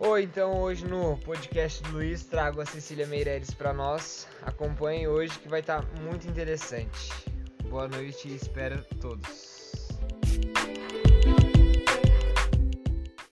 Oi, então hoje no podcast do Luiz trago a Cecília Meireles para nós. Acompanhe hoje que vai estar tá muito interessante. Boa noite e espero todos.